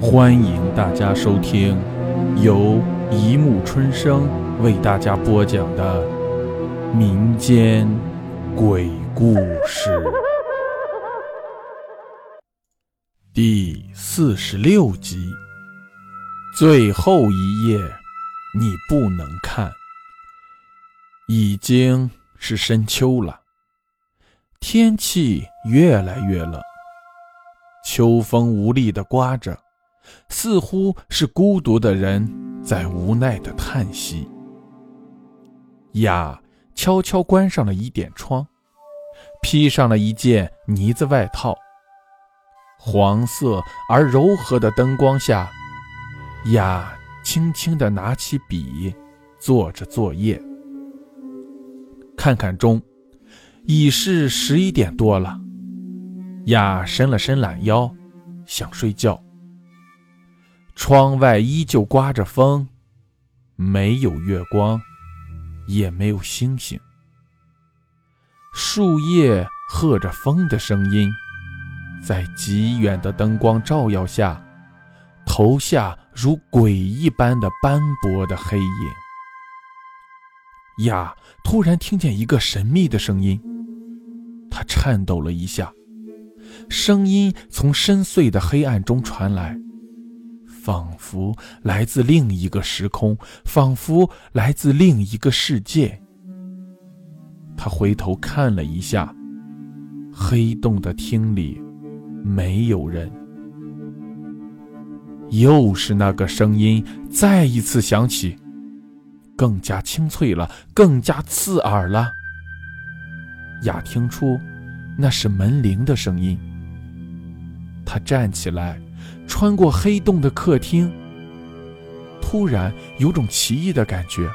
欢迎大家收听由一木春生为大家播讲的民间鬼故事第四十六集。最后一页，你不能看。已经是深秋了，天气越来越冷，秋风无力的刮着。似乎是孤独的人在无奈的叹息。雅悄悄关上了一点窗，披上了一件呢子外套。黄色而柔和的灯光下，雅轻轻地拿起笔，做着作业。看看钟，已是十一点多了。雅伸了伸懒腰，想睡觉。窗外依旧刮着风，没有月光，也没有星星。树叶和着风的声音，在极远的灯光照耀下，投下如鬼一般的斑驳的黑影。呀！突然听见一个神秘的声音，他颤抖了一下，声音从深邃的黑暗中传来。仿佛来自另一个时空，仿佛来自另一个世界。他回头看了一下，黑洞的厅里没有人。又是那个声音再一次响起，更加清脆了，更加刺耳了。雅听出那是门铃的声音。他站起来。穿过黑洞的客厅，突然有种奇异的感觉。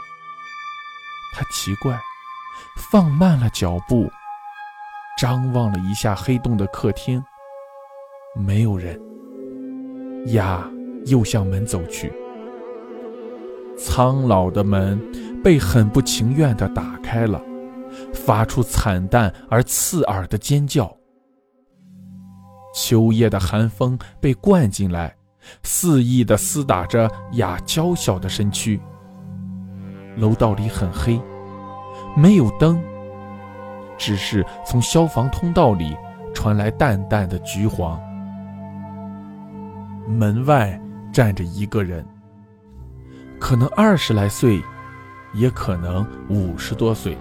他奇怪，放慢了脚步，张望了一下黑洞的客厅，没有人。呀，又向门走去。苍老的门被很不情愿地打开了，发出惨淡而刺耳的尖叫。秋夜的寒风被灌进来，肆意地厮打着雅娇小的身躯。楼道里很黑，没有灯，只是从消防通道里传来淡淡的橘黄。门外站着一个人，可能二十来岁，也可能五十多岁。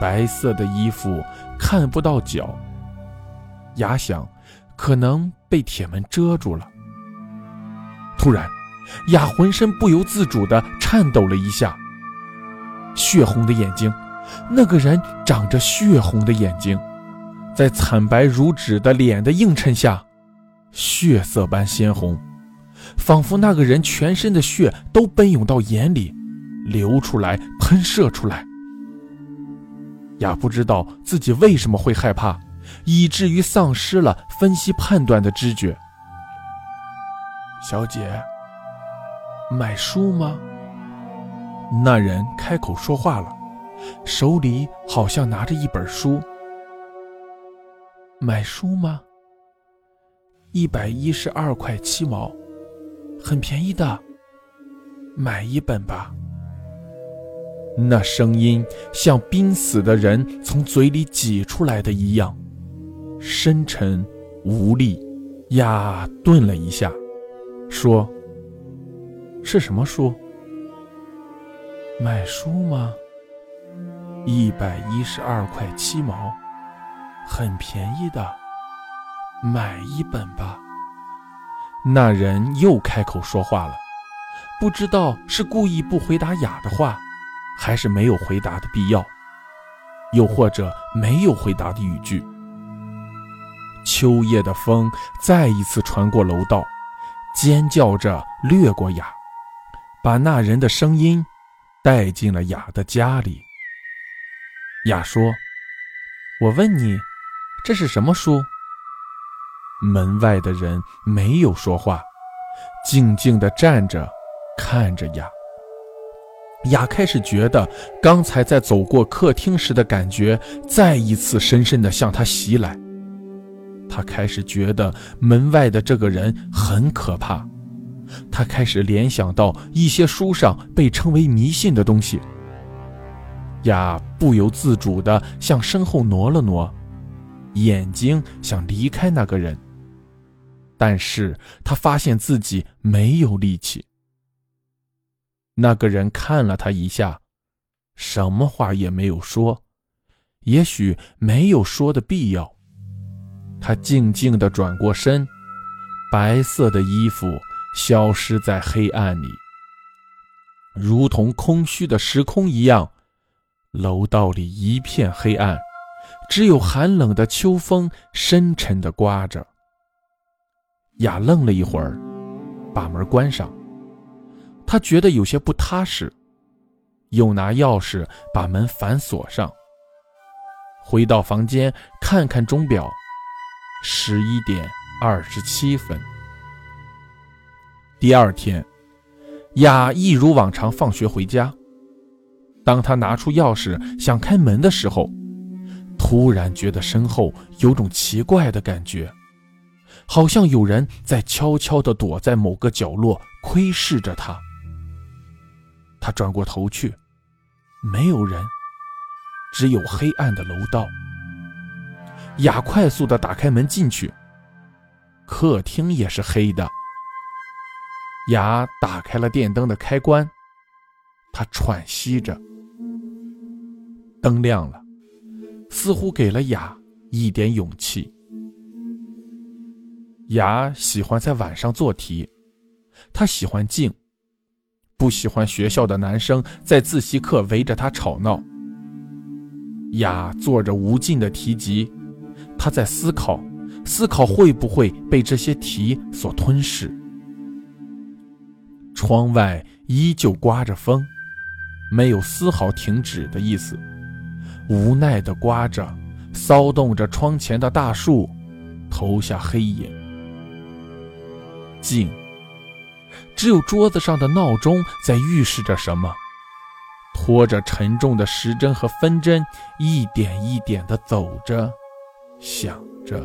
白色的衣服看不到脚。雅想，可能被铁门遮住了。突然，雅浑身不由自主地颤抖了一下。血红的眼睛，那个人长着血红的眼睛，在惨白如纸的脸的映衬下，血色般鲜红，仿佛那个人全身的血都奔涌到眼里，流出来，喷射出来。雅不知道自己为什么会害怕。以至于丧失了分析判断的知觉。小姐，买书吗？那人开口说话了，手里好像拿着一本书。买书吗？一百一十二块七毛，很便宜的。买一本吧。那声音像濒死的人从嘴里挤出来的一样。深沉无力，呀，顿了一下，说：“是什么书？买书吗？一百一十二块七毛，很便宜的，买一本吧。”那人又开口说话了，不知道是故意不回答雅的话，还是没有回答的必要，又或者没有回答的语句。秋夜的风再一次传过楼道，尖叫着掠过雅，把那人的声音带进了雅的家里。雅说：“我问你，这是什么书？”门外的人没有说话，静静地站着，看着雅。雅开始觉得刚才在走过客厅时的感觉再一次深深地向他袭来。他开始觉得门外的这个人很可怕，他开始联想到一些书上被称为迷信的东西。雅不由自主地向身后挪了挪，眼睛想离开那个人，但是他发现自己没有力气。那个人看了他一下，什么话也没有说，也许没有说的必要。他静静地转过身，白色的衣服消失在黑暗里，如同空虚的时空一样。楼道里一片黑暗，只有寒冷的秋风深沉地刮着。雅愣了一会儿，把门关上。他觉得有些不踏实，又拿钥匙把门反锁上。回到房间，看看钟表，十一点二十七分。第二天，雅一如往常放学回家。当他拿出钥匙想开门的时候，突然觉得身后有种奇怪的感觉，好像有人在悄悄地躲在某个角落窥视着他。他转过头去，没有人，只有黑暗的楼道。雅快速地打开门进去，客厅也是黑的。雅打开了电灯的开关，他喘息着。灯亮了，似乎给了雅一点勇气。雅喜欢在晚上做题，他喜欢静，不喜欢学校的男生在自习课围着他吵闹。雅做着无尽的题集，他在思考，思考会不会被这些题所吞噬。窗外依旧刮着风，没有丝毫停止的意思。无奈地刮着，骚动着窗前的大树，投下黑影。静，只有桌子上的闹钟在预示着什么，拖着沉重的时针和分针，一点一点地走着，想着。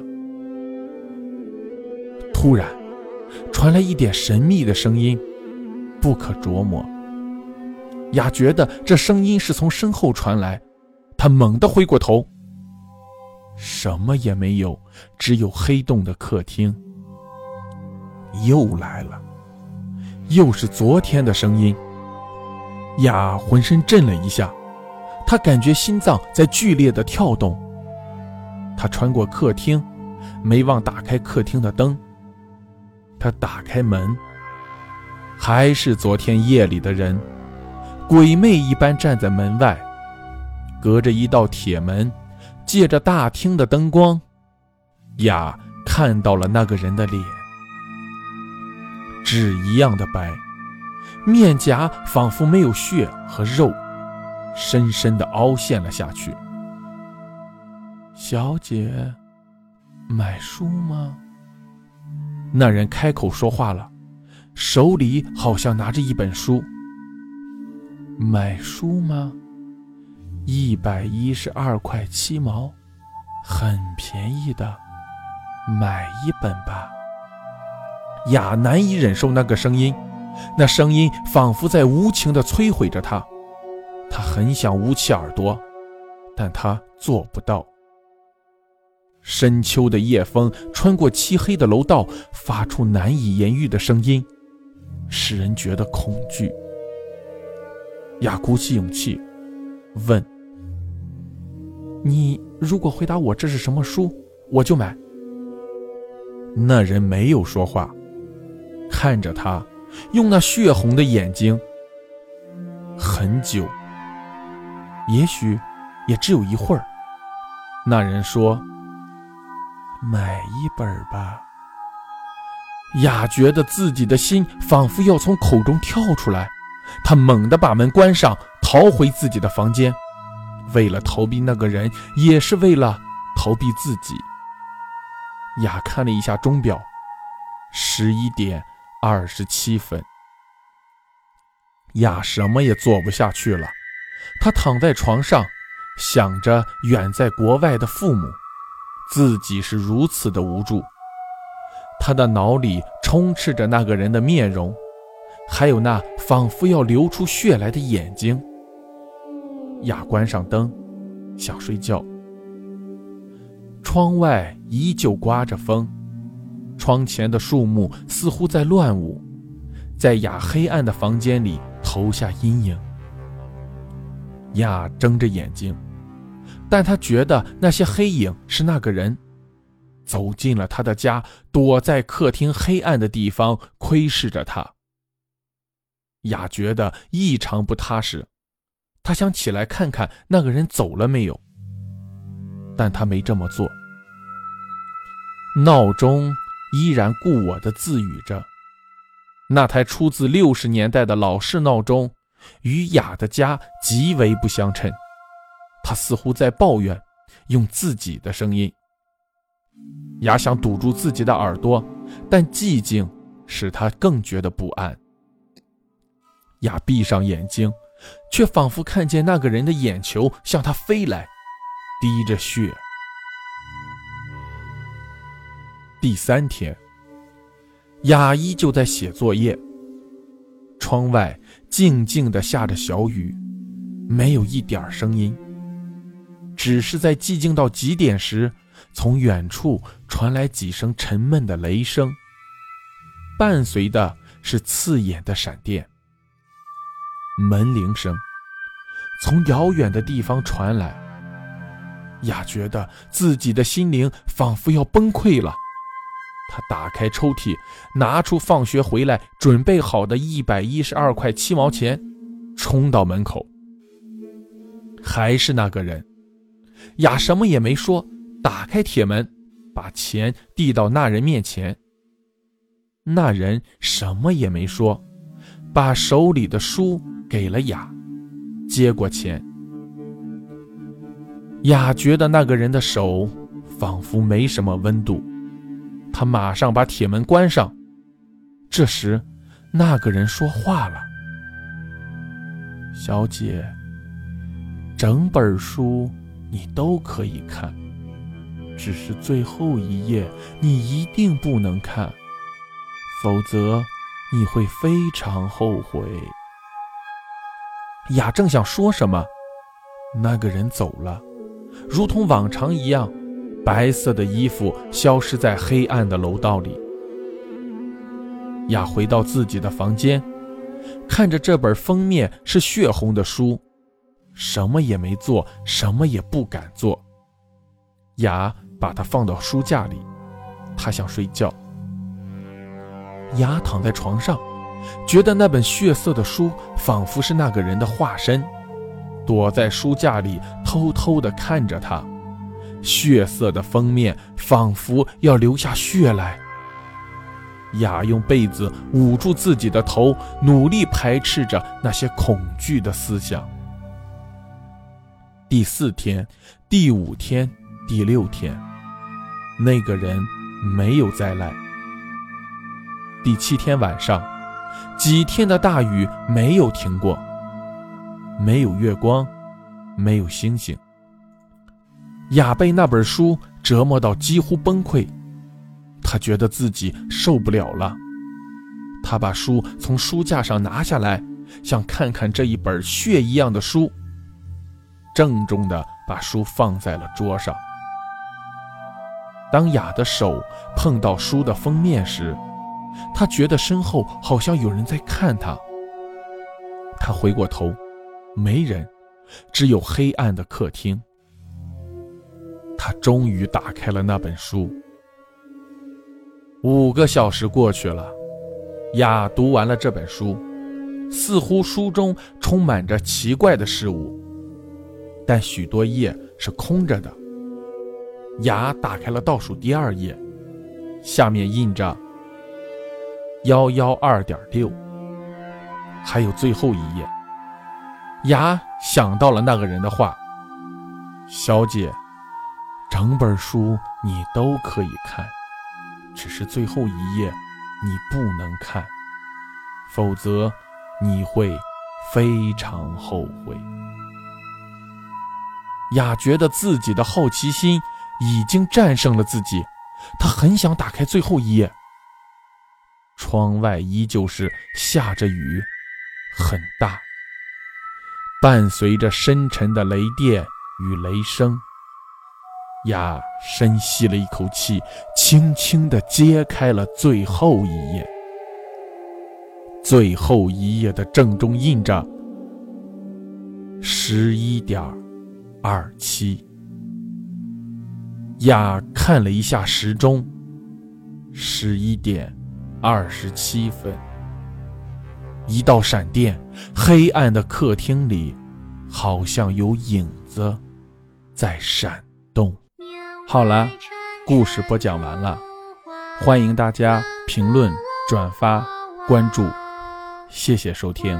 突然，传来一点神秘的声音，不可琢磨。雅觉得这声音是从身后传来。他猛地回过头，什么也没有，只有黑洞的客厅。又来了，又是昨天的声音。雅浑身震了一下，他感觉心脏在剧烈的跳动。他穿过客厅，没忘打开客厅的灯。他打开门，还是昨天夜里的人，鬼魅一般站在门外。隔着一道铁门，借着大厅的灯光，雅看到了那个人的脸，纸一样的白，面颊仿佛没有血和肉，深深的凹陷了下去。小姐，买书吗？那人开口说话了，手里好像拿着一本书。买书吗？一百一十二块七毛，很便宜的，买一本吧。雅难以忍受那个声音，那声音仿佛在无情地摧毁着他。他很想捂起耳朵，但他做不到。深秋的夜风穿过漆黑的楼道，发出难以言喻的声音，使人觉得恐惧。雅鼓起勇气，问。你如果回答我这是什么书，我就买。那人没有说话，看着他，用那血红的眼睛，很久，也许也只有一会儿。那人说：“买一本吧。”雅觉得自己的心仿佛要从口中跳出来，他猛地把门关上，逃回自己的房间。为了逃避那个人，也是为了逃避自己。雅看了一下钟表，十一点二十七分。雅什么也做不下去了，她躺在床上，想着远在国外的父母，自己是如此的无助。他的脑里充斥着那个人的面容，还有那仿佛要流出血来的眼睛。雅关上灯，想睡觉。窗外依旧刮着风，窗前的树木似乎在乱舞，在雅黑暗的房间里投下阴影。雅睁着眼睛，但他觉得那些黑影是那个人，走进了他的家，躲在客厅黑暗的地方窥视着他。雅觉得异常不踏实，他想起来看看那个人走了没有，但他没这么做。闹钟依然故我的自语着，那台出自六十年代的老式闹钟。与雅的家极为不相称，他似乎在抱怨，用自己的声音。雅想堵住自己的耳朵，但寂静使他更觉得不安。雅闭上眼睛，却仿佛看见那个人的眼球向他飞来，滴着血。第三天，雅依旧在写作业。窗外静静地下着小雨，没有一点声音。只是在寂静到极点时，从远处传来几声沉闷的雷声，伴随的是刺眼的闪电。门铃声从遥远的地方传来，雅觉得自己的心灵仿佛要崩溃了。他打开抽屉，拿出放学回来准备好的一百一十二块七毛钱，冲到门口。还是那个人，雅什么也没说，打开铁门，把钱递到那人面前。那人什么也没说，把手里的书给了雅，接过钱。雅觉得那个人的手仿佛没什么温度。他马上把铁门关上。这时，那个人说话了：“小姐，整本书你都可以看，只是最后一页你一定不能看，否则你会非常后悔。”雅正想说什么，那个人走了，如同往常一样。白色的衣服消失在黑暗的楼道里。雅回到自己的房间，看着这本封面是血红的书，什么也没做，什么也不敢做。雅把它放到书架里，他想睡觉。雅躺在床上，觉得那本血色的书仿佛是那个人的化身，躲在书架里偷偷地看着他。血色的封面仿佛要流下血来。雅用被子捂住自己的头，努力排斥着那些恐惧的思想。第四天、第五天、第六天，那个人没有再来。第七天晚上，几天的大雨没有停过，没有月光，没有星星。雅被那本书折磨到几乎崩溃，他觉得自己受不了了。他把书从书架上拿下来，想看看这一本血一样的书。郑重地把书放在了桌上。当雅的手碰到书的封面时，他觉得身后好像有人在看他。他回过头，没人，只有黑暗的客厅。他终于打开了那本书。五个小时过去了，雅读完了这本书，似乎书中充满着奇怪的事物，但许多页是空着的。雅打开了倒数第二页，下面印着“幺幺二点六”，还有最后一页。雅想到了那个人的话：“小姐。”整本书你都可以看，只是最后一页你不能看，否则你会非常后悔。雅觉得自己的好奇心已经战胜了自己，他很想打开最后一页。窗外依旧是下着雨，很大，伴随着深沉的雷电与雷声。雅深吸了一口气，轻轻地揭开了最后一页。最后一页的正中印着十一点二七。雅看了一下时钟，十一点二十七分。一道闪电，黑暗的客厅里好像有影子在闪动。好了，故事播讲完了，欢迎大家评论、转发、关注，谢谢收听。